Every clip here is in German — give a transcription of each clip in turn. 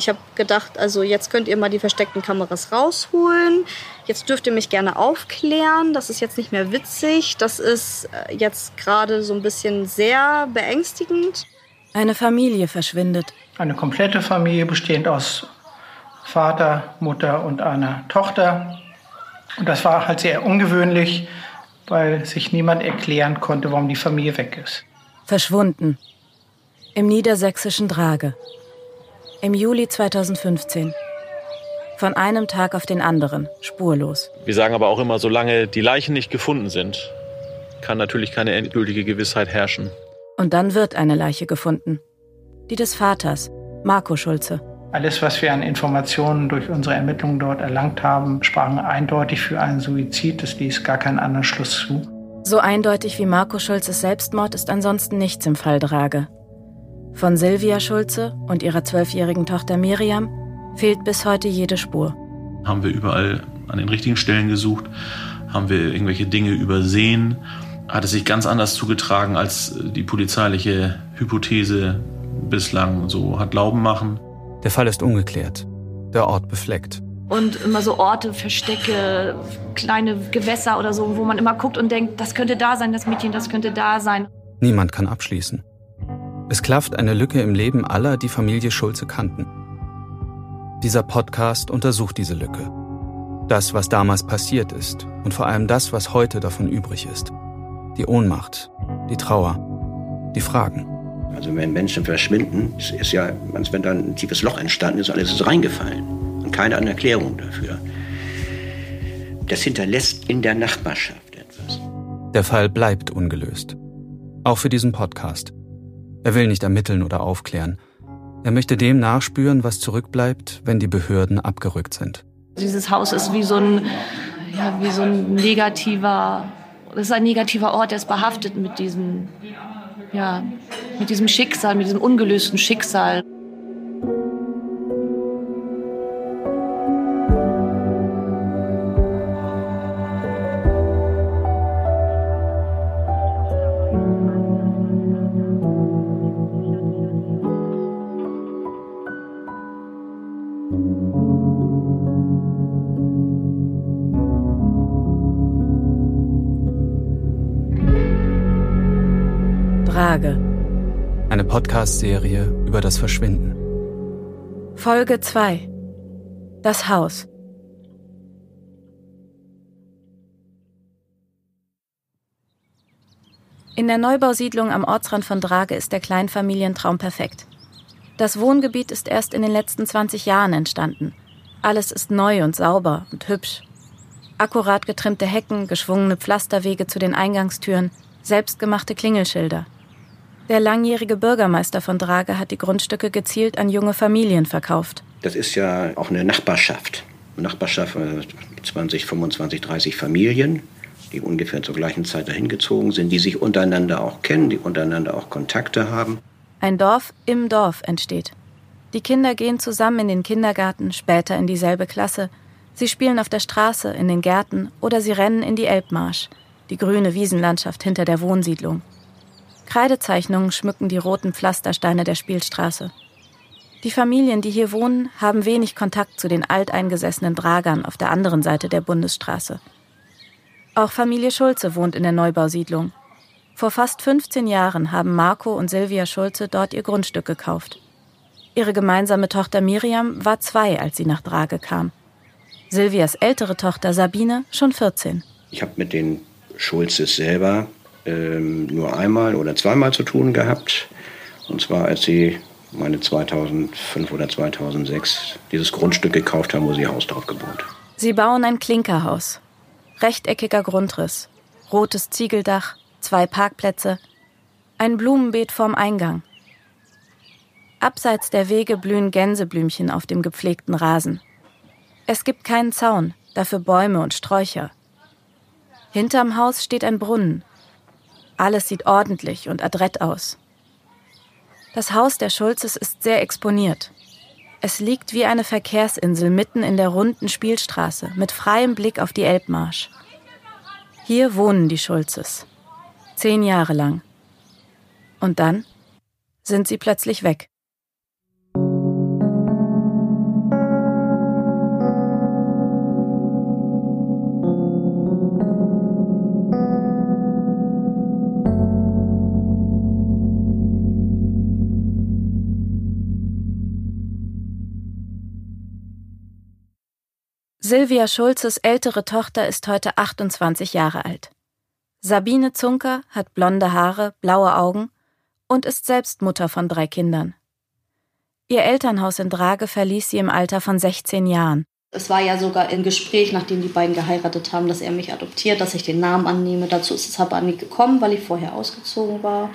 Ich habe gedacht, also jetzt könnt ihr mal die versteckten Kameras rausholen. Jetzt dürft ihr mich gerne aufklären. Das ist jetzt nicht mehr witzig. Das ist äh, jetzt gerade so ein bisschen sehr beängstigend. Eine Familie verschwindet. Eine komplette Familie bestehend aus Vater, Mutter und einer Tochter. Und das war halt sehr ungewöhnlich, weil sich niemand erklären konnte, warum die Familie weg ist. Verschwunden. Im niedersächsischen Drage. Im Juli 2015. Von einem Tag auf den anderen, spurlos. Wir sagen aber auch immer, solange die Leichen nicht gefunden sind, kann natürlich keine endgültige Gewissheit herrschen. Und dann wird eine Leiche gefunden. Die des Vaters, Marco Schulze. Alles, was wir an Informationen durch unsere Ermittlungen dort erlangt haben, sprachen eindeutig für einen Suizid. Es ließ gar keinen anderen Schluss zu. So eindeutig wie Marco Schulzes Selbstmord ist ansonsten nichts im Fall Drage. Von Silvia Schulze und ihrer zwölfjährigen Tochter Miriam fehlt bis heute jede Spur. Haben wir überall an den richtigen Stellen gesucht? Haben wir irgendwelche Dinge übersehen? Hat es sich ganz anders zugetragen, als die polizeiliche Hypothese bislang so hat glauben machen? Der Fall ist ungeklärt, der Ort befleckt. Und immer so Orte, Verstecke, kleine Gewässer oder so, wo man immer guckt und denkt, das könnte da sein, das Mädchen, das könnte da sein. Niemand kann abschließen. Es klafft eine Lücke im Leben aller, die Familie Schulze kannten. Dieser Podcast untersucht diese Lücke. Das, was damals passiert ist und vor allem das, was heute davon übrig ist. Die Ohnmacht, die Trauer, die Fragen. Also wenn Menschen verschwinden, ist, ist ja, als wenn da ein tiefes Loch entstanden ist, alles ist reingefallen. Und keine andere Erklärung dafür. Das hinterlässt in der Nachbarschaft etwas. Der Fall bleibt ungelöst. Auch für diesen Podcast. Er will nicht ermitteln oder aufklären. Er möchte dem nachspüren, was zurückbleibt, wenn die Behörden abgerückt sind. Dieses Haus ist wie so ein, ja, wie so ein negativer, das ist ein negativer Ort, der ist behaftet mit diesem, ja, mit diesem Schicksal, mit diesem ungelösten Schicksal. Podcast-Serie über das Verschwinden. Folge 2. Das Haus. In der Neubausiedlung am Ortsrand von Drage ist der Kleinfamilientraum perfekt. Das Wohngebiet ist erst in den letzten 20 Jahren entstanden. Alles ist neu und sauber und hübsch. Akkurat getrimmte Hecken, geschwungene Pflasterwege zu den Eingangstüren, selbstgemachte Klingelschilder. Der langjährige Bürgermeister von Drage hat die Grundstücke gezielt an junge Familien verkauft. Das ist ja auch eine Nachbarschaft. Eine Nachbarschaft von 20, 25, 30 Familien, die ungefähr zur gleichen Zeit dahin gezogen sind, die sich untereinander auch kennen, die untereinander auch Kontakte haben. Ein Dorf im Dorf entsteht. Die Kinder gehen zusammen in den Kindergarten, später in dieselbe Klasse. Sie spielen auf der Straße, in den Gärten oder sie rennen in die Elbmarsch, die grüne Wiesenlandschaft hinter der Wohnsiedlung. Kreidezeichnungen schmücken die roten Pflastersteine der Spielstraße. Die Familien, die hier wohnen, haben wenig Kontakt zu den alteingesessenen Dragern auf der anderen Seite der Bundesstraße. Auch Familie Schulze wohnt in der Neubausiedlung. Vor fast 15 Jahren haben Marco und Silvia Schulze dort ihr Grundstück gekauft. Ihre gemeinsame Tochter Miriam war zwei, als sie nach Drage kam. Silvias ältere Tochter Sabine schon 14. Ich habe mit den Schulzes selber ähm, nur einmal oder zweimal zu tun gehabt. Und zwar, als sie meine 2005 oder 2006 dieses Grundstück gekauft haben, wo sie ihr Haus drauf gebaut. Sie bauen ein Klinkerhaus. Rechteckiger Grundriss, rotes Ziegeldach, zwei Parkplätze, ein Blumenbeet vorm Eingang. Abseits der Wege blühen Gänseblümchen auf dem gepflegten Rasen. Es gibt keinen Zaun, dafür Bäume und Sträucher. Hinterm Haus steht ein Brunnen. Alles sieht ordentlich und adrett aus. Das Haus der Schulzes ist sehr exponiert. Es liegt wie eine Verkehrsinsel mitten in der runden Spielstraße mit freiem Blick auf die Elbmarsch. Hier wohnen die Schulzes. Zehn Jahre lang. Und dann sind sie plötzlich weg. Silvia Schulzes ältere Tochter ist heute 28 Jahre alt. Sabine Zunker hat blonde Haare, blaue Augen und ist selbst Mutter von drei Kindern. Ihr Elternhaus in Drage verließ sie im Alter von 16 Jahren. Es war ja sogar im Gespräch, nachdem die beiden geheiratet haben, dass er mich adoptiert, dass ich den Namen annehme. Dazu ist es aber nie gekommen, weil ich vorher ausgezogen war.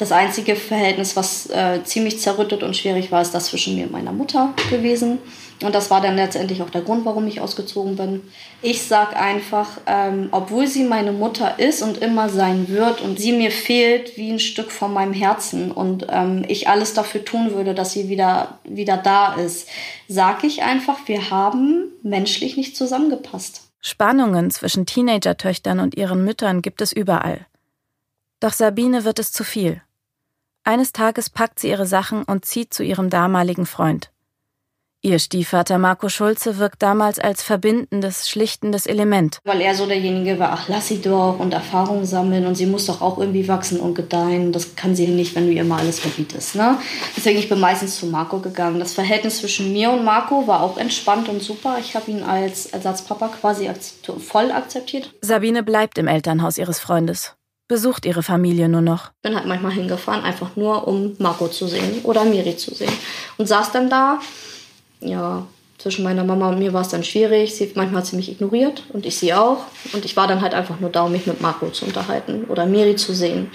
Das einzige Verhältnis, was äh, ziemlich zerrüttet und schwierig war, ist das zwischen mir und meiner Mutter gewesen. Und das war dann letztendlich auch der Grund, warum ich ausgezogen bin. Ich sag einfach, ähm, obwohl sie meine Mutter ist und immer sein wird und sie mir fehlt wie ein Stück von meinem Herzen und ähm, ich alles dafür tun würde, dass sie wieder, wieder da ist, sag ich einfach, wir haben menschlich nicht zusammengepasst. Spannungen zwischen Teenager-Töchtern und ihren Müttern gibt es überall. Doch Sabine wird es zu viel. Eines Tages packt sie ihre Sachen und zieht zu ihrem damaligen Freund. Ihr Stiefvater Marco Schulze wirkt damals als verbindendes, schlichtendes Element. Weil er so derjenige war, ach, lass sie doch und Erfahrung sammeln und sie muss doch auch irgendwie wachsen und gedeihen. Das kann sie nicht, wenn du ihr mal alles verbietest. Ne? Deswegen, ich bin meistens zu Marco gegangen. Das Verhältnis zwischen mir und Marco war auch entspannt und super. Ich habe ihn als Ersatzpapa quasi voll akzeptiert. Sabine bleibt im Elternhaus ihres Freundes besucht ihre Familie nur noch. Bin halt manchmal hingefahren, einfach nur um Marco zu sehen oder Miri zu sehen. Und saß dann da. Ja, zwischen meiner Mama und mir war es dann schwierig. Sie, manchmal hat sie mich ignoriert und ich sie auch. Und ich war dann halt einfach nur da, um mich mit Marco zu unterhalten oder Miri zu sehen.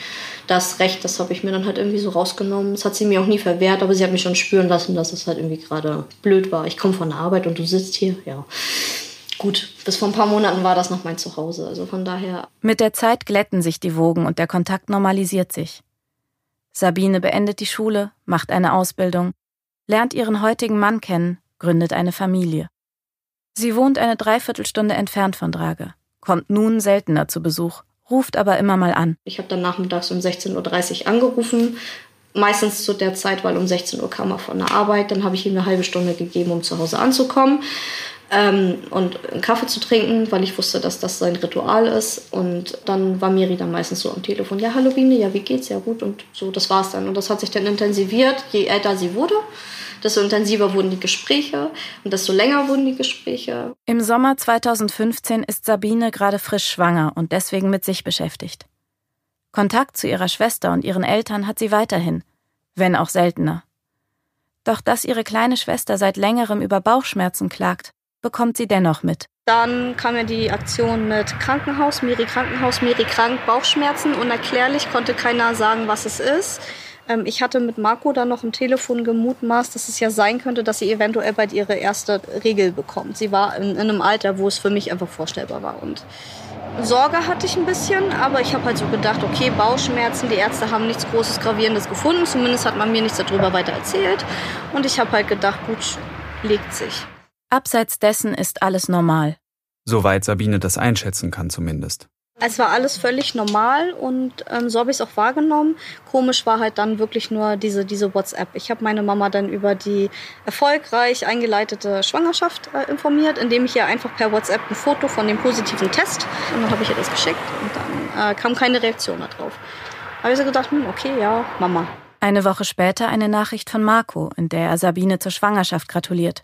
Das Recht, das habe ich mir dann halt irgendwie so rausgenommen. Das hat sie mir auch nie verwehrt, aber sie hat mich schon spüren lassen, dass es halt irgendwie gerade blöd war. Ich komme von der Arbeit und du sitzt hier, ja gut, bis vor ein paar Monaten war das noch mein Zuhause. Also von daher. Mit der Zeit glätten sich die Wogen und der Kontakt normalisiert sich. Sabine beendet die Schule, macht eine Ausbildung, lernt ihren heutigen Mann kennen, gründet eine Familie. Sie wohnt eine Dreiviertelstunde entfernt von Drage, kommt nun seltener zu Besuch, ruft aber immer mal an. Ich habe dann nachmittags um 16.30 Uhr angerufen, meistens zu der Zeit, weil um 16 Uhr kam er von der Arbeit. Dann habe ich ihm eine halbe Stunde gegeben, um zu Hause anzukommen ähm, und einen Kaffee zu trinken, weil ich wusste, dass das sein Ritual ist. Und dann war Miri dann meistens so am Telefon, ja, hallo Biene, ja, wie geht's? Ja, gut. Und so, das war's dann. Und das hat sich dann intensiviert, je älter sie wurde. Desto intensiver wurden die Gespräche und desto länger wurden die Gespräche. Im Sommer 2015 ist Sabine gerade frisch schwanger und deswegen mit sich beschäftigt. Kontakt zu ihrer Schwester und ihren Eltern hat sie weiterhin, wenn auch seltener. Doch dass ihre kleine Schwester seit längerem über Bauchschmerzen klagt, bekommt sie dennoch mit. Dann kam ja die Aktion mit Krankenhaus, Miri Krankenhaus, Miri krank, Bauchschmerzen. Unerklärlich konnte keiner sagen, was es ist. Ähm, ich hatte mit Marco dann noch im Telefon gemutmaßt, dass es ja sein könnte, dass sie eventuell bald ihre erste Regel bekommt. Sie war in, in einem Alter, wo es für mich einfach vorstellbar war. Und Sorge hatte ich ein bisschen, aber ich habe halt so gedacht, okay, Bauchschmerzen, die Ärzte haben nichts Großes, Gravierendes gefunden. Zumindest hat man mir nichts darüber weiter erzählt. Und ich habe halt gedacht, gut, legt sich. Abseits dessen ist alles normal. Soweit Sabine das einschätzen kann zumindest. Es war alles völlig normal und ähm, so habe ich es auch wahrgenommen. Komisch war halt dann wirklich nur diese, diese WhatsApp. Ich habe meine Mama dann über die erfolgreich eingeleitete Schwangerschaft äh, informiert, indem ich ihr einfach per WhatsApp ein Foto von dem positiven Test und dann habe ich ihr das geschickt und dann äh, kam keine Reaktion darauf. Da habe ich so gedacht, hm, okay, ja, Mama. Eine Woche später eine Nachricht von Marco, in der er Sabine zur Schwangerschaft gratuliert.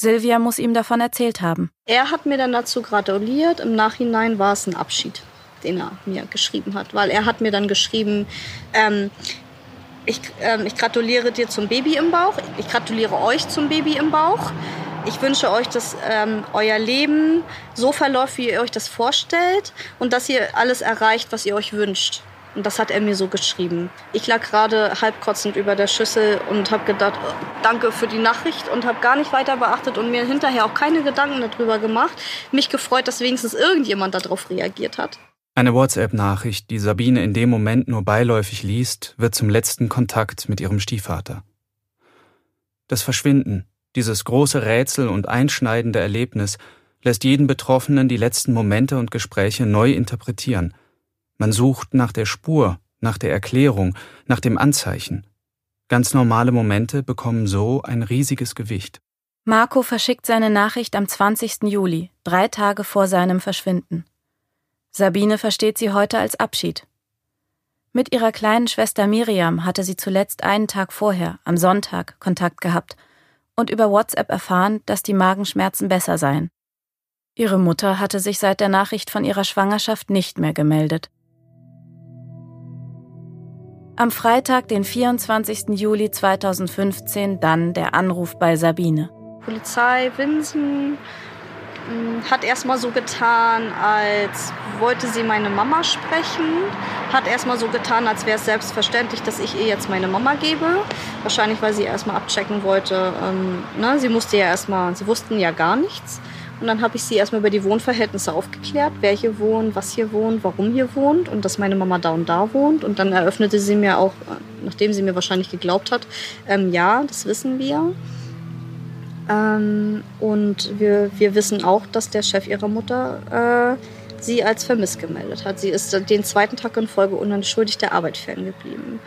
Silvia muss ihm davon erzählt haben. Er hat mir dann dazu gratuliert. Im Nachhinein war es ein Abschied, den er mir geschrieben hat, weil er hat mir dann geschrieben, ähm, ich, ähm, ich gratuliere dir zum Baby im Bauch. Ich gratuliere euch zum Baby im Bauch. Ich wünsche euch, dass ähm, euer Leben so verläuft, wie ihr euch das vorstellt und dass ihr alles erreicht, was ihr euch wünscht. Und das hat er mir so geschrieben. Ich lag gerade halbkotzend über der Schüssel und habe gedacht, oh, danke für die Nachricht und habe gar nicht weiter beachtet und mir hinterher auch keine Gedanken darüber gemacht. Mich gefreut, dass wenigstens irgendjemand darauf reagiert hat. Eine WhatsApp-Nachricht, die Sabine in dem Moment nur beiläufig liest, wird zum letzten Kontakt mit ihrem Stiefvater. Das Verschwinden, dieses große Rätsel und einschneidende Erlebnis, lässt jeden Betroffenen die letzten Momente und Gespräche neu interpretieren – man sucht nach der Spur, nach der Erklärung, nach dem Anzeichen. Ganz normale Momente bekommen so ein riesiges Gewicht. Marco verschickt seine Nachricht am 20. Juli, drei Tage vor seinem Verschwinden. Sabine versteht sie heute als Abschied. Mit ihrer kleinen Schwester Miriam hatte sie zuletzt einen Tag vorher, am Sonntag, Kontakt gehabt und über WhatsApp erfahren, dass die Magenschmerzen besser seien. Ihre Mutter hatte sich seit der Nachricht von ihrer Schwangerschaft nicht mehr gemeldet. Am Freitag, den 24. Juli 2015, dann der Anruf bei Sabine. Polizei Winsen hm, hat erstmal so getan, als wollte sie meine Mama sprechen. Hat erstmal so getan, als wäre es selbstverständlich, dass ich ihr jetzt meine Mama gebe. Wahrscheinlich, weil sie erstmal abchecken wollte. Ähm, ne? Sie musste ja erstmal, sie wussten ja gar nichts. Und dann habe ich sie erstmal über die Wohnverhältnisse aufgeklärt, wer hier wohnt, was hier wohnt, warum hier wohnt und dass meine Mama da und da wohnt. Und dann eröffnete sie mir auch, nachdem sie mir wahrscheinlich geglaubt hat, ähm, ja, das wissen wir. Ähm, und wir, wir wissen auch, dass der Chef ihrer Mutter äh, sie als vermisst gemeldet hat. Sie ist den zweiten Tag in Folge unentschuldigt der Arbeit ferngeblieben.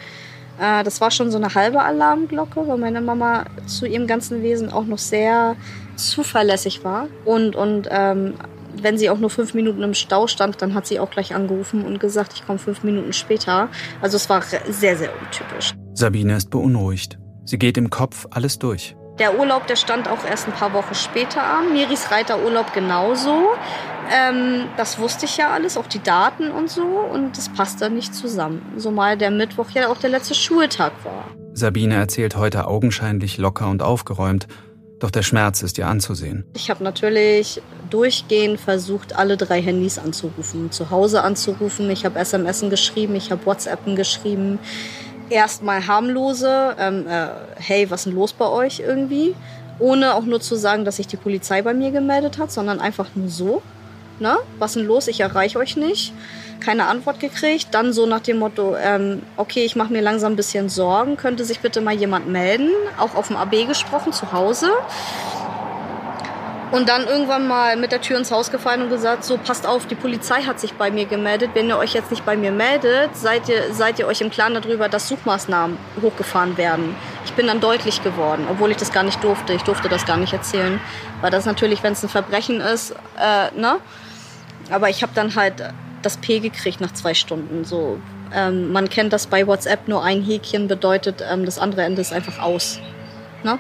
Äh, das war schon so eine halbe Alarmglocke, weil meine Mama zu ihrem ganzen Wesen auch noch sehr zuverlässig war. Und, und ähm, wenn sie auch nur fünf Minuten im Stau stand, dann hat sie auch gleich angerufen und gesagt, ich komme fünf Minuten später. Also es war sehr, sehr untypisch. Sabine ist beunruhigt. Sie geht im Kopf alles durch. Der Urlaub, der stand auch erst ein paar Wochen später an. Miris Reiterurlaub genauso. Ähm, das wusste ich ja alles, auch die Daten und so. Und das passt dann nicht zusammen. Zumal der Mittwoch ja auch der letzte Schultag war. Sabine erzählt heute augenscheinlich locker und aufgeräumt. Doch der Schmerz ist ihr anzusehen. Ich habe natürlich durchgehend versucht, alle drei Handys anzurufen, zu Hause anzurufen. Ich habe SMS geschrieben, ich habe WhatsAppen geschrieben. Erstmal harmlose, ähm, äh, hey, was ist denn los bei euch irgendwie? Ohne auch nur zu sagen, dass sich die Polizei bei mir gemeldet hat, sondern einfach nur so. Ne? Was ist denn los? Ich erreiche euch nicht keine Antwort gekriegt. Dann so nach dem Motto, ähm, okay, ich mache mir langsam ein bisschen Sorgen, könnte sich bitte mal jemand melden. Auch auf dem AB gesprochen, zu Hause. Und dann irgendwann mal mit der Tür ins Haus gefallen und gesagt, so passt auf, die Polizei hat sich bei mir gemeldet. Wenn ihr euch jetzt nicht bei mir meldet, seid ihr, seid ihr euch im Klaren darüber, dass Suchmaßnahmen hochgefahren werden. Ich bin dann deutlich geworden, obwohl ich das gar nicht durfte. Ich durfte das gar nicht erzählen. Weil das natürlich, wenn es ein Verbrechen ist, äh, ne? Aber ich habe dann halt das P gekriegt nach zwei Stunden. So, ähm, man kennt das bei WhatsApp, nur ein Häkchen bedeutet, ähm, das andere Ende ist einfach aus. Ne?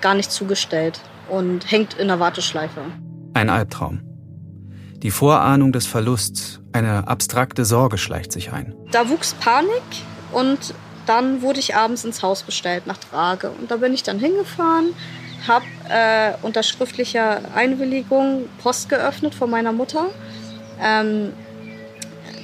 Gar nicht zugestellt und hängt in der Warteschleife. Ein Albtraum. Die Vorahnung des Verlusts, eine abstrakte Sorge schleicht sich ein. Da wuchs Panik und dann wurde ich abends ins Haus bestellt nach Trage. Und da bin ich dann hingefahren, habe äh, unter schriftlicher Einwilligung Post geöffnet von meiner Mutter. Ähm,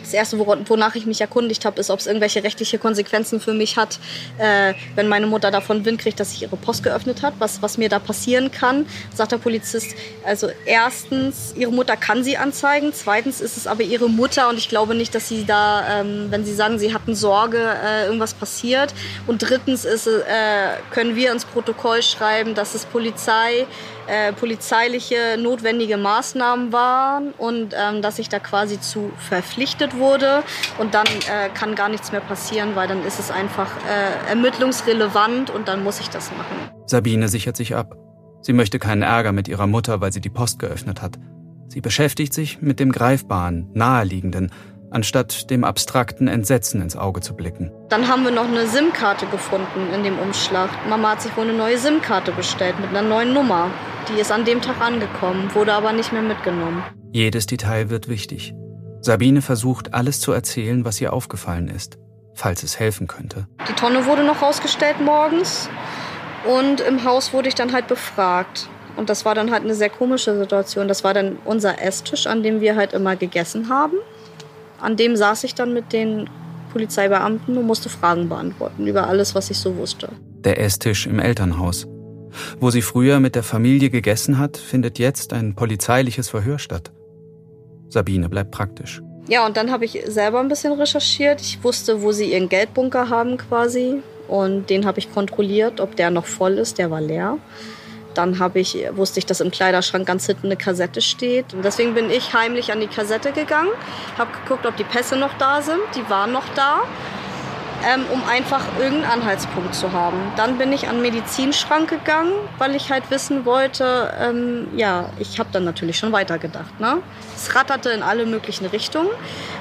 das Erste, wonach ich mich erkundigt habe, ist, ob es irgendwelche rechtliche Konsequenzen für mich hat, äh, wenn meine Mutter davon Wind kriegt, dass ich ihre Post geöffnet hat, was, was mir da passieren kann. Sagt der Polizist, also erstens, ihre Mutter kann sie anzeigen, zweitens ist es aber ihre Mutter und ich glaube nicht, dass sie da, ähm, wenn sie sagen, sie hatten Sorge, äh, irgendwas passiert. Und drittens ist, äh, können wir ins Protokoll schreiben, dass es Polizei äh, polizeiliche notwendige Maßnahmen waren und ähm, dass ich da quasi zu verpflichtet wurde. Und dann äh, kann gar nichts mehr passieren, weil dann ist es einfach äh, ermittlungsrelevant und dann muss ich das machen. Sabine sichert sich ab. Sie möchte keinen Ärger mit ihrer Mutter, weil sie die Post geöffnet hat. Sie beschäftigt sich mit dem Greifbaren, Naheliegenden, anstatt dem abstrakten Entsetzen ins Auge zu blicken. Dann haben wir noch eine SIM-Karte gefunden in dem Umschlag. Mama hat sich wohl eine neue SIM-Karte bestellt mit einer neuen Nummer. Die ist an dem Tag angekommen, wurde aber nicht mehr mitgenommen. Jedes Detail wird wichtig. Sabine versucht, alles zu erzählen, was ihr aufgefallen ist, falls es helfen könnte. Die Tonne wurde noch rausgestellt morgens und im Haus wurde ich dann halt befragt. Und das war dann halt eine sehr komische Situation. Das war dann unser Esstisch, an dem wir halt immer gegessen haben. An dem saß ich dann mit den Polizeibeamten und musste Fragen beantworten über alles, was ich so wusste. Der Esstisch im Elternhaus. Wo sie früher mit der Familie gegessen hat, findet jetzt ein polizeiliches Verhör statt. Sabine bleibt praktisch. Ja, und dann habe ich selber ein bisschen recherchiert. Ich wusste, wo sie ihren Geldbunker haben quasi. Und den habe ich kontrolliert, ob der noch voll ist. Der war leer. Dann habe ich, wusste ich, dass im Kleiderschrank ganz hinten eine Kassette steht. Und deswegen bin ich heimlich an die Kassette gegangen, habe geguckt, ob die Pässe noch da sind. Die waren noch da ähm, um einfach irgendeinen Anhaltspunkt zu haben. Dann bin ich an den Medizinschrank gegangen, weil ich halt wissen wollte, ähm, ja, ich habe dann natürlich schon weitergedacht. Ne? Es ratterte in alle möglichen Richtungen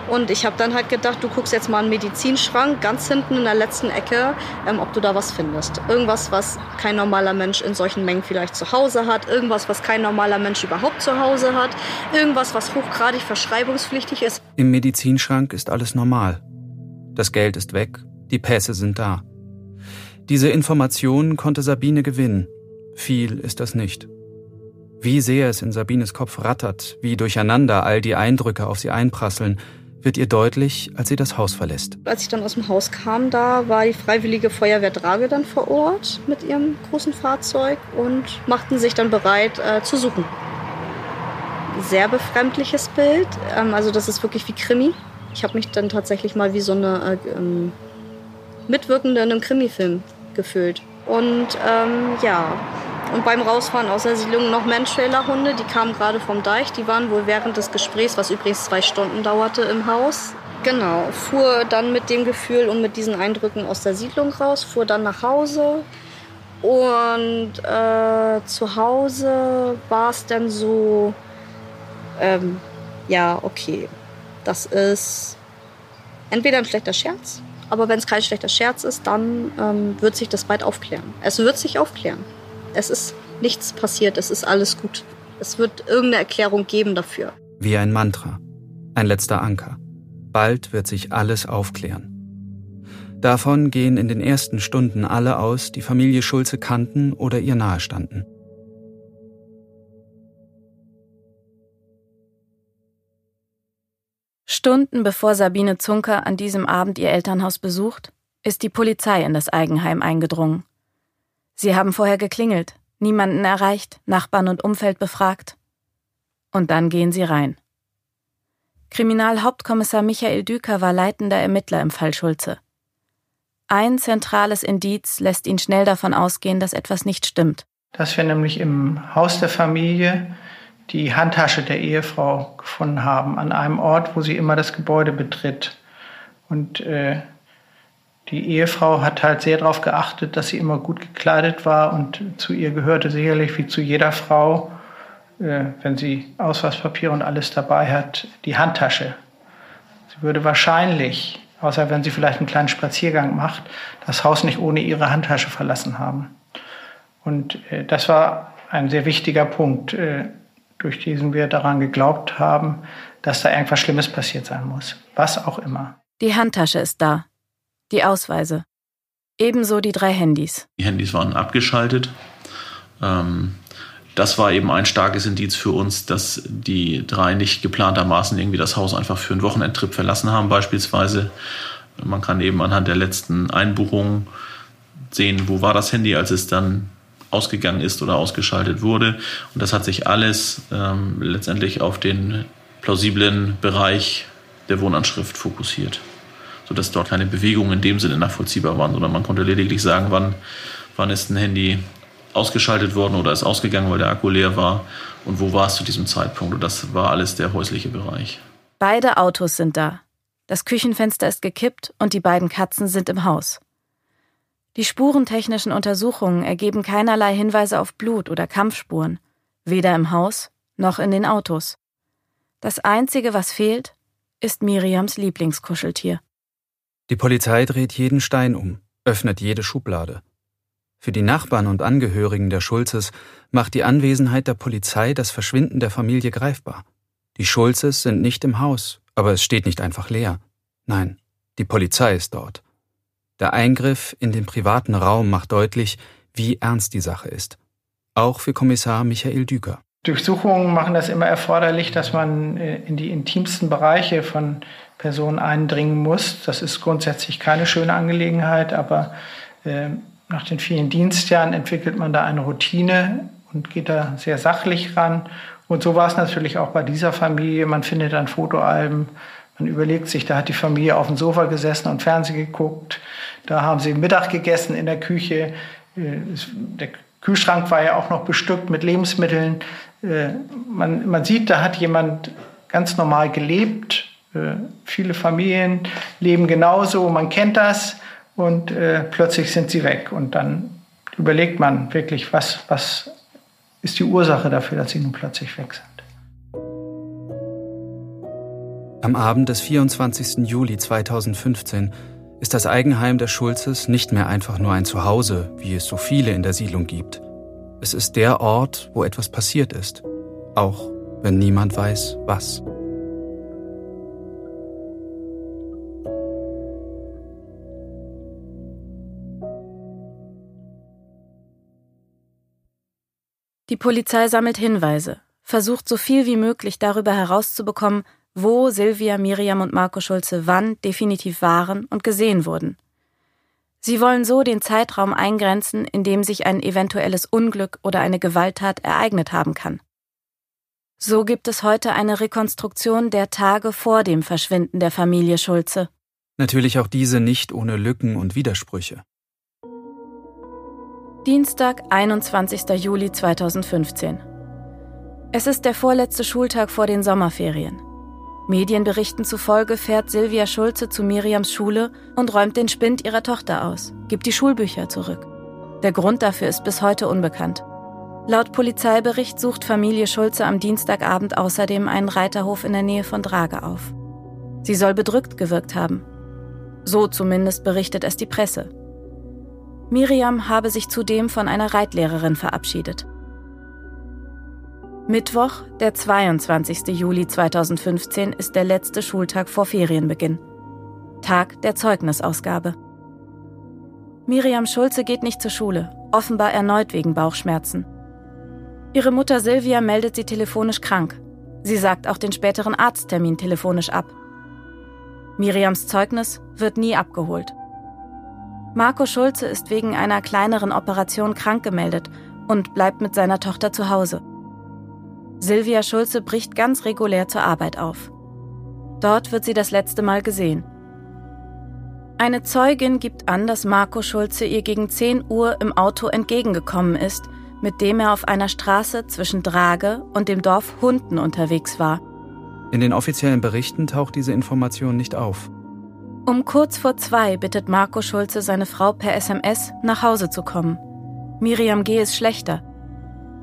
und ich habe dann halt gedacht, du guckst jetzt mal an den Medizinschrank, ganz hinten in der letzten Ecke, ähm, ob du da was findest. Irgendwas, was kein normaler Mensch in solchen Mengen vielleicht zu Hause hat, irgendwas, was kein normaler Mensch überhaupt zu Hause hat, irgendwas, was hochgradig verschreibungspflichtig ist. Im Medizinschrank ist alles normal. Das Geld ist weg, die Pässe sind da. Diese Informationen konnte Sabine gewinnen. Viel ist das nicht. Wie sehr es in Sabines Kopf rattert, wie durcheinander all die Eindrücke auf sie einprasseln, wird ihr deutlich, als sie das Haus verlässt. Als ich dann aus dem Haus kam, da war die Freiwillige Feuerwehr Drage dann vor Ort mit ihrem großen Fahrzeug und machten sich dann bereit äh, zu suchen. Sehr befremdliches Bild, ähm, also das ist wirklich wie Krimi. Ich habe mich dann tatsächlich mal wie so eine äh, ähm, Mitwirkende in einem Krimifilm gefühlt. Und ähm, ja, und beim Rausfahren aus der Siedlung noch Mantrailer-Hunde, die kamen gerade vom Deich. Die waren wohl während des Gesprächs, was übrigens zwei Stunden dauerte, im Haus. Genau, fuhr dann mit dem Gefühl und mit diesen Eindrücken aus der Siedlung raus, fuhr dann nach Hause. Und äh, zu Hause war es dann so, ähm, ja, okay, das ist entweder ein schlechter Scherz aber wenn es kein schlechter Scherz ist, dann ähm, wird sich das bald aufklären. Es wird sich aufklären. Es ist nichts passiert, es ist alles gut. Es wird irgendeine Erklärung geben dafür. Wie ein Mantra. Ein letzter Anker. Bald wird sich alles aufklären. Davon gehen in den ersten Stunden alle aus, die Familie Schulze kannten oder ihr nahestanden. Stunden bevor Sabine Zunker an diesem Abend ihr Elternhaus besucht, ist die Polizei in das Eigenheim eingedrungen. Sie haben vorher geklingelt, niemanden erreicht, Nachbarn und Umfeld befragt. Und dann gehen sie rein. Kriminalhauptkommissar Michael Düker war leitender Ermittler im Fall Schulze. Ein zentrales Indiz lässt ihn schnell davon ausgehen, dass etwas nicht stimmt. Dass wir nämlich im Haus der Familie die Handtasche der Ehefrau gefunden haben, an einem Ort, wo sie immer das Gebäude betritt. Und äh, die Ehefrau hat halt sehr darauf geachtet, dass sie immer gut gekleidet war und zu ihr gehörte sicherlich wie zu jeder Frau, äh, wenn sie Ausweispapier und alles dabei hat, die Handtasche. Sie würde wahrscheinlich, außer wenn sie vielleicht einen kleinen Spaziergang macht, das Haus nicht ohne ihre Handtasche verlassen haben. Und äh, das war ein sehr wichtiger Punkt. Äh, durch diesen wir daran geglaubt haben, dass da irgendwas Schlimmes passiert sein muss. Was auch immer. Die Handtasche ist da. Die Ausweise. Ebenso die drei Handys. Die Handys waren abgeschaltet. Ähm, das war eben ein starkes Indiz für uns, dass die drei nicht geplantermaßen irgendwie das Haus einfach für einen Wochenendtrip verlassen haben, beispielsweise. Man kann eben anhand der letzten Einbuchungen sehen, wo war das Handy, als es dann ausgegangen ist oder ausgeschaltet wurde. Und das hat sich alles ähm, letztendlich auf den plausiblen Bereich der Wohnanschrift fokussiert, sodass dort keine Bewegungen in dem Sinne nachvollziehbar waren, sondern man konnte lediglich sagen, wann, wann ist ein Handy ausgeschaltet worden oder ist ausgegangen, weil der Akku leer war und wo war es zu diesem Zeitpunkt. Und das war alles der häusliche Bereich. Beide Autos sind da. Das Küchenfenster ist gekippt und die beiden Katzen sind im Haus. Die spurentechnischen Untersuchungen ergeben keinerlei Hinweise auf Blut oder Kampfspuren, weder im Haus noch in den Autos. Das Einzige, was fehlt, ist Miriams Lieblingskuscheltier. Die Polizei dreht jeden Stein um, öffnet jede Schublade. Für die Nachbarn und Angehörigen der Schulzes macht die Anwesenheit der Polizei das Verschwinden der Familie greifbar. Die Schulzes sind nicht im Haus, aber es steht nicht einfach leer. Nein, die Polizei ist dort. Der Eingriff in den privaten Raum macht deutlich, wie ernst die Sache ist. Auch für Kommissar Michael Düker. Durchsuchungen machen das immer erforderlich, dass man äh, in die intimsten Bereiche von Personen eindringen muss. Das ist grundsätzlich keine schöne Angelegenheit, aber äh, nach den vielen Dienstjahren entwickelt man da eine Routine und geht da sehr sachlich ran. Und so war es natürlich auch bei dieser Familie. Man findet dann Fotoalben, man überlegt sich, da hat die Familie auf dem Sofa gesessen und Fernsehen geguckt. Da haben sie Mittag gegessen in der Küche. Äh, der Kühlschrank war ja auch noch bestückt mit Lebensmitteln. Äh, man, man sieht, da hat jemand ganz normal gelebt. Äh, viele Familien leben genauso, man kennt das und plötzlich sind sie weg. Und dann überlegt man wirklich, was, was ist die Ursache dafür, dass sie nun plötzlich weg sind. Am Abend des 24. Juli 2015 ist das Eigenheim der Schulzes nicht mehr einfach nur ein Zuhause, wie es so viele in der Siedlung gibt. Es ist der Ort, wo etwas passiert ist, auch wenn niemand weiß, was. Die Polizei sammelt Hinweise, versucht so viel wie möglich darüber herauszubekommen, wo Silvia, Miriam und Marco Schulze wann definitiv waren und gesehen wurden. Sie wollen so den Zeitraum eingrenzen, in dem sich ein eventuelles Unglück oder eine Gewalttat ereignet haben kann. So gibt es heute eine Rekonstruktion der Tage vor dem Verschwinden der Familie Schulze. Natürlich auch diese nicht ohne Lücken und Widersprüche. Dienstag, 21. Juli 2015. Es ist der vorletzte Schultag vor den Sommerferien. Medienberichten zufolge fährt Silvia Schulze zu Miriams Schule und räumt den Spind ihrer Tochter aus, gibt die Schulbücher zurück. Der Grund dafür ist bis heute unbekannt. Laut Polizeibericht sucht Familie Schulze am Dienstagabend außerdem einen Reiterhof in der Nähe von Drage auf. Sie soll bedrückt gewirkt haben. So zumindest berichtet es die Presse. Miriam habe sich zudem von einer Reitlehrerin verabschiedet. Mittwoch, der 22. Juli 2015, ist der letzte Schultag vor Ferienbeginn. Tag der Zeugnisausgabe. Miriam Schulze geht nicht zur Schule, offenbar erneut wegen Bauchschmerzen. Ihre Mutter Silvia meldet sie telefonisch krank. Sie sagt auch den späteren Arzttermin telefonisch ab. Miriams Zeugnis wird nie abgeholt. Marco Schulze ist wegen einer kleineren Operation krank gemeldet und bleibt mit seiner Tochter zu Hause. Silvia Schulze bricht ganz regulär zur Arbeit auf. Dort wird sie das letzte Mal gesehen. Eine Zeugin gibt an, dass Marco Schulze ihr gegen 10 Uhr im Auto entgegengekommen ist, mit dem er auf einer Straße zwischen Drage und dem Dorf Hunden unterwegs war. In den offiziellen Berichten taucht diese Information nicht auf. Um kurz vor zwei bittet Marco Schulze seine Frau per SMS, nach Hause zu kommen. Miriam G. ist schlechter.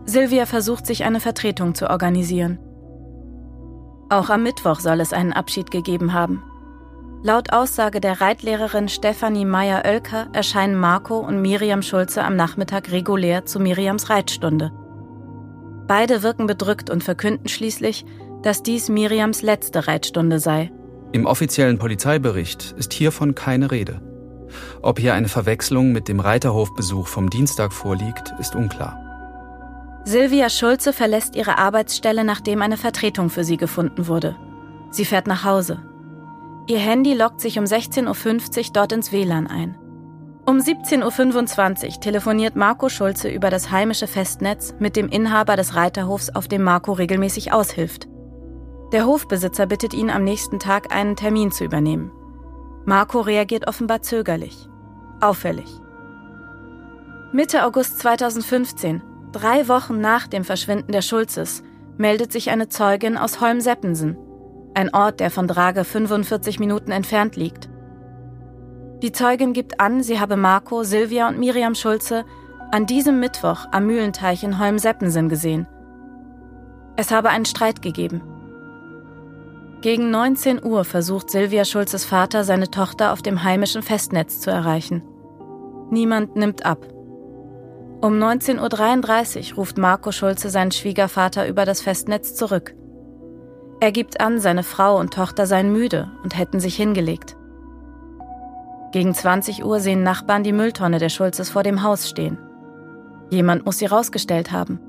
Silvia versucht sich eine Vertretung zu organisieren. Auch am Mittwoch soll es einen Abschied gegeben haben. Laut Aussage der Reitlehrerin Stefanie Meyer-Oelker erscheinen Marco und Miriam Schulze am Nachmittag regulär zu Miriams Reitstunde. Beide wirken bedrückt und verkünden schließlich, dass dies Miriams letzte Reitstunde sei. Im offiziellen Polizeibericht ist hiervon keine Rede. Ob hier eine Verwechslung mit dem Reiterhofbesuch vom Dienstag vorliegt, ist unklar. Silvia Schulze verlässt ihre Arbeitsstelle, nachdem eine Vertretung für sie gefunden wurde. Sie fährt nach Hause. Ihr Handy loggt sich um 16.50 Uhr dort ins WLAN ein. Um 17.25 Uhr telefoniert Marco Schulze über das heimische Festnetz mit dem Inhaber des Reiterhofs, auf dem Marco regelmäßig aushilft. Der Hofbesitzer bittet ihn am nächsten Tag einen Termin zu übernehmen. Marco reagiert offenbar zögerlich. Auffällig. Mitte August 2015, drei Wochen nach dem Verschwinden der Schulzes, meldet sich eine Zeugin aus Holmseppensen, ein Ort, der von Drage 45 Minuten entfernt liegt. Die Zeugin gibt an, sie habe Marco, Silvia und Miriam Schulze an diesem Mittwoch am Mühlenteich in Holmseppensen gesehen. Es habe einen Streit gegeben. Gegen 19 Uhr versucht Silvia Schulzes Vater, seine Tochter auf dem heimischen Festnetz zu erreichen. Niemand nimmt ab. Um 19.33 Uhr ruft Marco Schulze seinen Schwiegervater über das Festnetz zurück. Er gibt an, seine Frau und Tochter seien müde und hätten sich hingelegt. Gegen 20 Uhr sehen Nachbarn die Mülltonne der Schulzes vor dem Haus stehen. Jemand muss sie rausgestellt haben.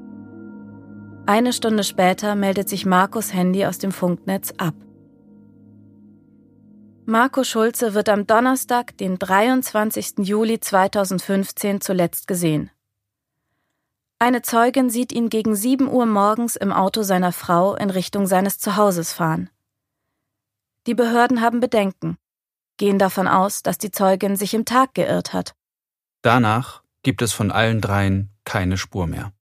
Eine Stunde später meldet sich Markus Handy aus dem Funknetz ab. Marco Schulze wird am Donnerstag, den 23. Juli 2015, zuletzt gesehen. Eine Zeugin sieht ihn gegen 7 Uhr morgens im Auto seiner Frau in Richtung seines Zuhauses fahren. Die Behörden haben Bedenken gehen davon aus, dass die Zeugin sich im Tag geirrt hat. Danach gibt es von allen dreien keine Spur mehr.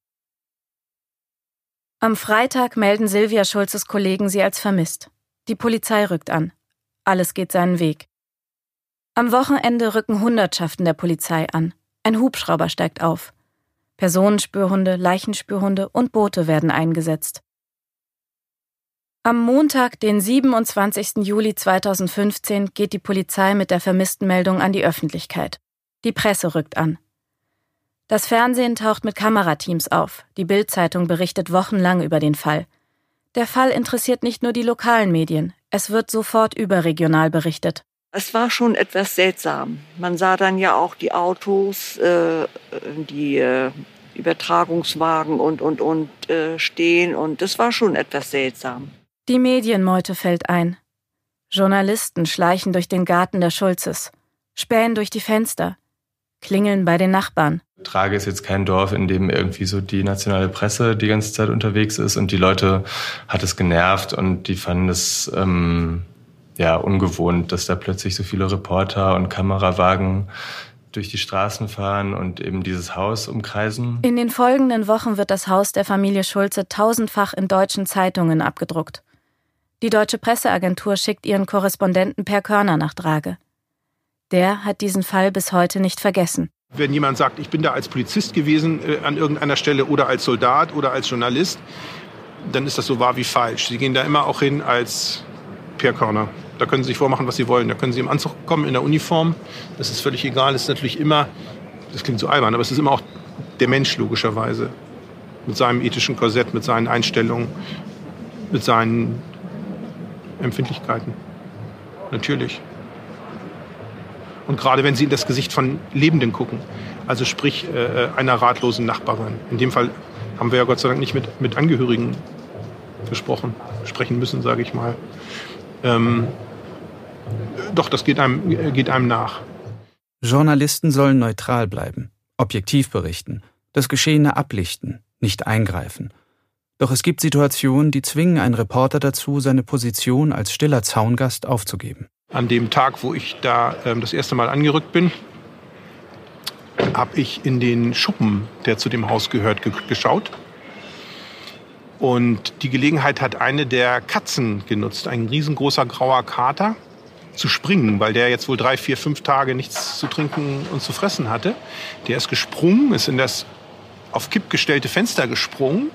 Am Freitag melden Silvia Schulzes Kollegen sie als vermisst. Die Polizei rückt an. Alles geht seinen Weg. Am Wochenende rücken Hundertschaften der Polizei an. Ein Hubschrauber steigt auf. Personenspürhunde, Leichenspürhunde und Boote werden eingesetzt. Am Montag, den 27. Juli 2015, geht die Polizei mit der Vermisstenmeldung an die Öffentlichkeit. Die Presse rückt an. Das Fernsehen taucht mit Kamerateams auf. Die Bildzeitung berichtet wochenlang über den Fall. Der Fall interessiert nicht nur die lokalen Medien. Es wird sofort überregional berichtet. Es war schon etwas seltsam. Man sah dann ja auch die Autos, äh, die äh, Übertragungswagen und, und, und äh, stehen und es war schon etwas seltsam. Die Medienmeute fällt ein. Journalisten schleichen durch den Garten der Schulzes, spähen durch die Fenster, klingeln bei den Nachbarn. Trage ist jetzt kein Dorf, in dem irgendwie so die nationale Presse die ganze Zeit unterwegs ist und die Leute hat es genervt und die fanden es ähm, ja ungewohnt, dass da plötzlich so viele Reporter und Kamerawagen durch die Straßen fahren und eben dieses Haus umkreisen. In den folgenden Wochen wird das Haus der Familie Schulze tausendfach in deutschen Zeitungen abgedruckt. Die deutsche Presseagentur schickt ihren Korrespondenten Per Körner nach Drage. Der hat diesen Fall bis heute nicht vergessen. Wenn jemand sagt, ich bin da als Polizist gewesen äh, an irgendeiner Stelle oder als Soldat oder als Journalist, dann ist das so wahr wie falsch. Sie gehen da immer auch hin als Per Körner. Da können Sie sich vormachen, was Sie wollen. Da können Sie im Anzug kommen, in der Uniform. Das ist völlig egal. Es ist natürlich immer, das klingt so albern, aber es ist immer auch der Mensch logischerweise. Mit seinem ethischen Korsett, mit seinen Einstellungen, mit seinen Empfindlichkeiten. Natürlich. Und gerade wenn Sie in das Gesicht von Lebenden gucken, also sprich äh, einer ratlosen Nachbarin. In dem Fall haben wir ja Gott sei Dank nicht mit, mit Angehörigen gesprochen, sprechen müssen, sage ich mal. Ähm, doch, das geht einem, geht einem nach. Journalisten sollen neutral bleiben, objektiv berichten, das Geschehene ablichten, nicht eingreifen. Doch es gibt Situationen, die zwingen einen Reporter dazu, seine Position als stiller Zaungast aufzugeben. An dem Tag, wo ich da ähm, das erste Mal angerückt bin, habe ich in den Schuppen, der zu dem Haus gehört, ge geschaut. Und die Gelegenheit hat eine der Katzen genutzt, ein riesengroßer grauer Kater, zu springen, weil der jetzt wohl drei, vier, fünf Tage nichts zu trinken und zu fressen hatte. Der ist gesprungen, ist in das auf Kipp gestellte Fenster gesprungen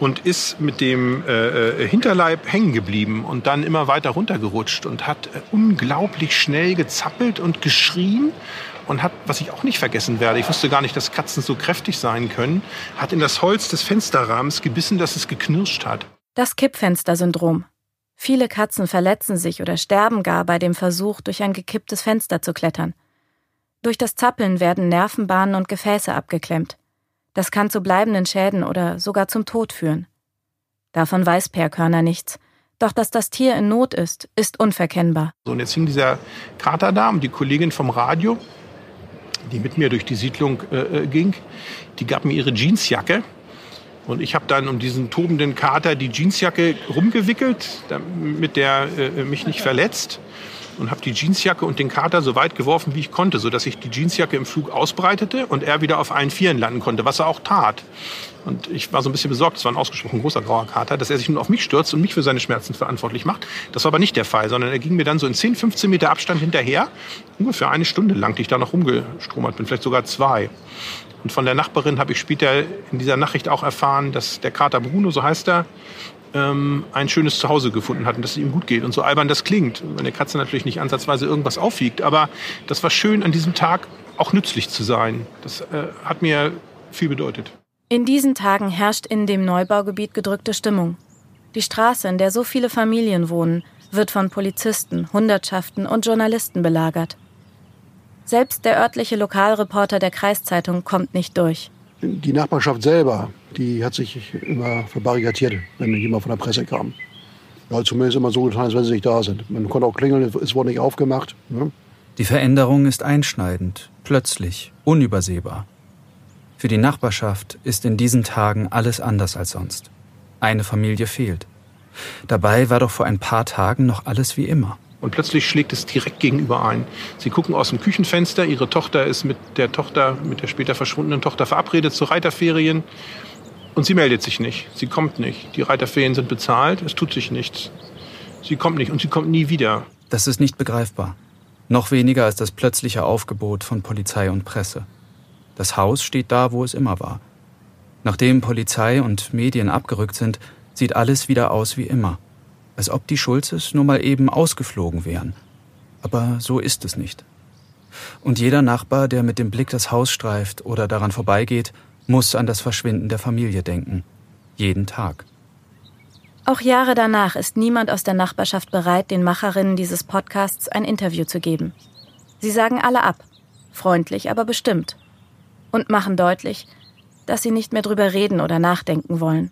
und ist mit dem äh, äh, Hinterleib hängen geblieben und dann immer weiter runtergerutscht und hat äh, unglaublich schnell gezappelt und geschrien und hat, was ich auch nicht vergessen werde, ich wusste gar nicht, dass Katzen so kräftig sein können, hat in das Holz des Fensterrahmens gebissen, dass es geknirscht hat. Das Kippfenstersyndrom. Viele Katzen verletzen sich oder sterben gar bei dem Versuch, durch ein gekipptes Fenster zu klettern. Durch das Zappeln werden Nervenbahnen und Gefäße abgeklemmt. Das kann zu bleibenden Schäden oder sogar zum Tod führen. Davon weiß Per Körner nichts. Doch dass das Tier in Not ist, ist unverkennbar. So, und jetzt hing dieser Kater da und die Kollegin vom Radio, die mit mir durch die Siedlung äh, äh ging, die gab mir ihre Jeansjacke. Und ich habe dann um diesen tobenden Kater die Jeansjacke rumgewickelt, damit der äh, mich nicht verletzt. und habe die Jeansjacke und den Kater so weit geworfen, wie ich konnte, sodass sich die Jeansjacke im Flug ausbreitete und er wieder auf allen Vieren landen konnte, was er auch tat. Und ich war so ein bisschen besorgt, es war ein ausgesprochen großer grauer Kater, dass er sich nun auf mich stürzt und mich für seine Schmerzen verantwortlich macht. Das war aber nicht der Fall, sondern er ging mir dann so in 10, 15 Meter Abstand hinterher, ungefähr eine Stunde lang, die ich da noch rumgestromert bin, vielleicht sogar zwei. Und von der Nachbarin habe ich später in dieser Nachricht auch erfahren, dass der Kater Bruno, so heißt er, ähm, ein schönes Zuhause gefunden hat und dass es ihm gut geht. Und so albern das klingt, wenn der Katze natürlich nicht ansatzweise irgendwas aufwiegt. Aber das war schön, an diesem Tag auch nützlich zu sein. Das äh, hat mir viel bedeutet. In diesen Tagen herrscht in dem Neubaugebiet gedrückte Stimmung. Die Straße, in der so viele Familien wohnen, wird von Polizisten, Hundertschaften und Journalisten belagert. Selbst der örtliche Lokalreporter der Kreiszeitung kommt nicht durch. Die Nachbarschaft selber, die hat sich immer verbarrikadiert, wenn jemand von der Presse kam. Ja, zumindest immer so getan, als wenn sie nicht da sind. Man konnte auch klingeln, es wurde nicht aufgemacht. Ne? Die Veränderung ist einschneidend, plötzlich, unübersehbar. Für die Nachbarschaft ist in diesen Tagen alles anders als sonst. Eine Familie fehlt. Dabei war doch vor ein paar Tagen noch alles wie immer. Und plötzlich schlägt es direkt gegenüber ein. Sie gucken aus dem Küchenfenster, ihre Tochter ist mit der Tochter, mit der später verschwundenen Tochter verabredet zu Reiterferien. Und sie meldet sich nicht. Sie kommt nicht. Die Reiterferien sind bezahlt, es tut sich nichts. Sie kommt nicht und sie kommt nie wieder. Das ist nicht begreifbar. Noch weniger als das plötzliche Aufgebot von Polizei und Presse. Das Haus steht da, wo es immer war. Nachdem Polizei und Medien abgerückt sind, sieht alles wieder aus wie immer als ob die Schulzes nur mal eben ausgeflogen wären. Aber so ist es nicht. Und jeder Nachbar, der mit dem Blick das Haus streift oder daran vorbeigeht, muss an das Verschwinden der Familie denken. Jeden Tag. Auch Jahre danach ist niemand aus der Nachbarschaft bereit, den Macherinnen dieses Podcasts ein Interview zu geben. Sie sagen alle ab, freundlich, aber bestimmt. Und machen deutlich, dass sie nicht mehr drüber reden oder nachdenken wollen.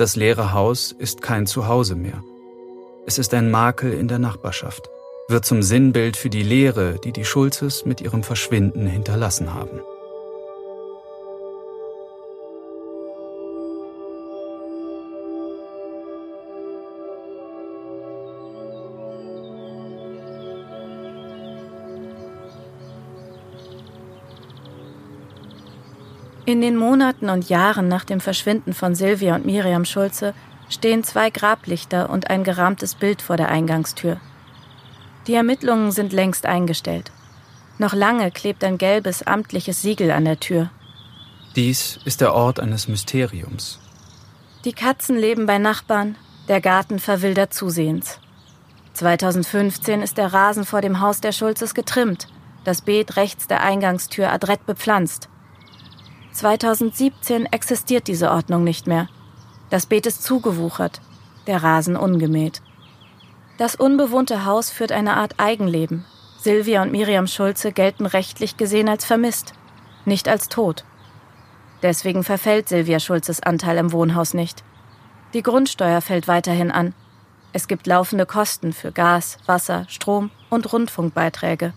Das leere Haus ist kein Zuhause mehr. Es ist ein Makel in der Nachbarschaft, wird zum Sinnbild für die Leere, die die Schulzes mit ihrem Verschwinden hinterlassen haben. In den Monaten und Jahren nach dem Verschwinden von Silvia und Miriam Schulze stehen zwei Grablichter und ein gerahmtes Bild vor der Eingangstür. Die Ermittlungen sind längst eingestellt. Noch lange klebt ein gelbes amtliches Siegel an der Tür. Dies ist der Ort eines Mysteriums. Die Katzen leben bei Nachbarn, der Garten verwildert zusehends. 2015 ist der Rasen vor dem Haus der Schulzes getrimmt, das Beet rechts der Eingangstür adrett bepflanzt. 2017 existiert diese Ordnung nicht mehr. Das Beet ist zugewuchert, der Rasen ungemäht. Das unbewohnte Haus führt eine Art Eigenleben. Silvia und Miriam Schulze gelten rechtlich gesehen als vermisst, nicht als tot. Deswegen verfällt Silvia Schulzes Anteil im Wohnhaus nicht. Die Grundsteuer fällt weiterhin an. Es gibt laufende Kosten für Gas, Wasser, Strom und Rundfunkbeiträge.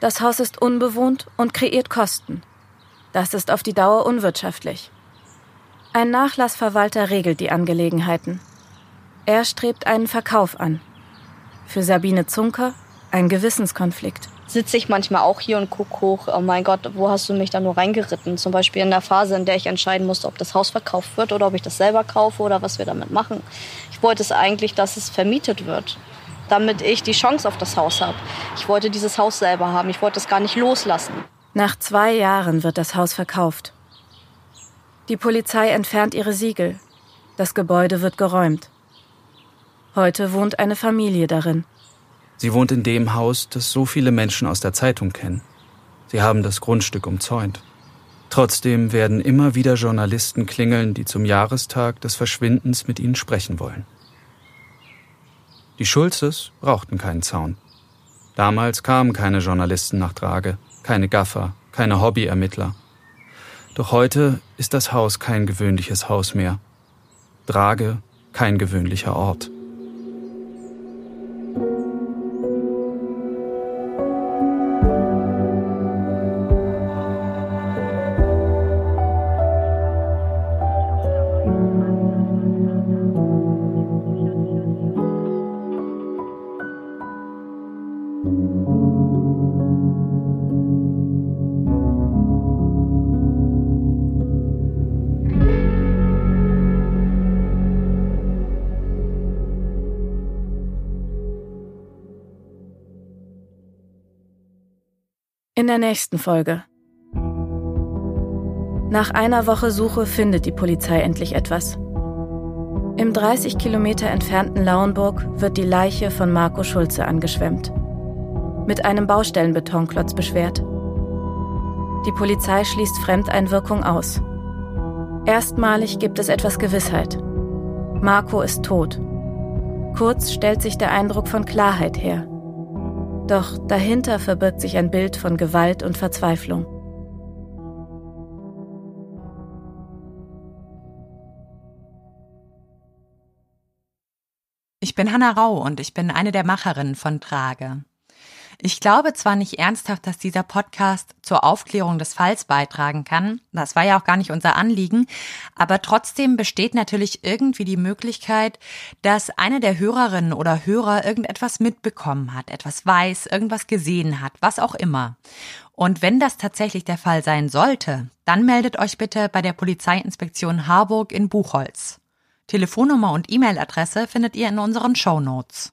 Das Haus ist unbewohnt und kreiert Kosten. Das ist auf die Dauer unwirtschaftlich. Ein Nachlassverwalter regelt die Angelegenheiten. Er strebt einen Verkauf an. Für Sabine Zunker ein Gewissenskonflikt. Sitze ich manchmal auch hier und gucke hoch, oh mein Gott, wo hast du mich da nur reingeritten? Zum Beispiel in der Phase, in der ich entscheiden musste, ob das Haus verkauft wird oder ob ich das selber kaufe oder was wir damit machen. Ich wollte es eigentlich, dass es vermietet wird, damit ich die Chance auf das Haus habe. Ich wollte dieses Haus selber haben, ich wollte es gar nicht loslassen. Nach zwei Jahren wird das Haus verkauft. Die Polizei entfernt ihre Siegel. Das Gebäude wird geräumt. Heute wohnt eine Familie darin. Sie wohnt in dem Haus, das so viele Menschen aus der Zeitung kennen. Sie haben das Grundstück umzäunt. Trotzdem werden immer wieder Journalisten klingeln, die zum Jahrestag des Verschwindens mit ihnen sprechen wollen. Die Schulzes brauchten keinen Zaun. Damals kamen keine Journalisten nach Drage keine Gaffer, keine Hobbyermittler. Doch heute ist das Haus kein gewöhnliches Haus mehr. Drage kein gewöhnlicher Ort. Der nächsten Folge. Nach einer Woche Suche findet die Polizei endlich etwas. Im 30 Kilometer entfernten Lauenburg wird die Leiche von Marco Schulze angeschwemmt. Mit einem Baustellenbetonklotz beschwert. Die Polizei schließt Fremdeinwirkung aus. Erstmalig gibt es etwas Gewissheit. Marco ist tot. Kurz stellt sich der Eindruck von Klarheit her. Doch dahinter verbirgt sich ein Bild von Gewalt und Verzweiflung. Ich bin Hanna Rau und ich bin eine der Macherinnen von Trage. Ich glaube zwar nicht ernsthaft, dass dieser Podcast zur Aufklärung des Falls beitragen kann, das war ja auch gar nicht unser Anliegen, aber trotzdem besteht natürlich irgendwie die Möglichkeit, dass eine der Hörerinnen oder Hörer irgendetwas mitbekommen hat, etwas weiß, irgendwas gesehen hat, was auch immer. Und wenn das tatsächlich der Fall sein sollte, dann meldet euch bitte bei der Polizeiinspektion Harburg in Buchholz. Telefonnummer und E-Mail-Adresse findet ihr in unseren Show Notes.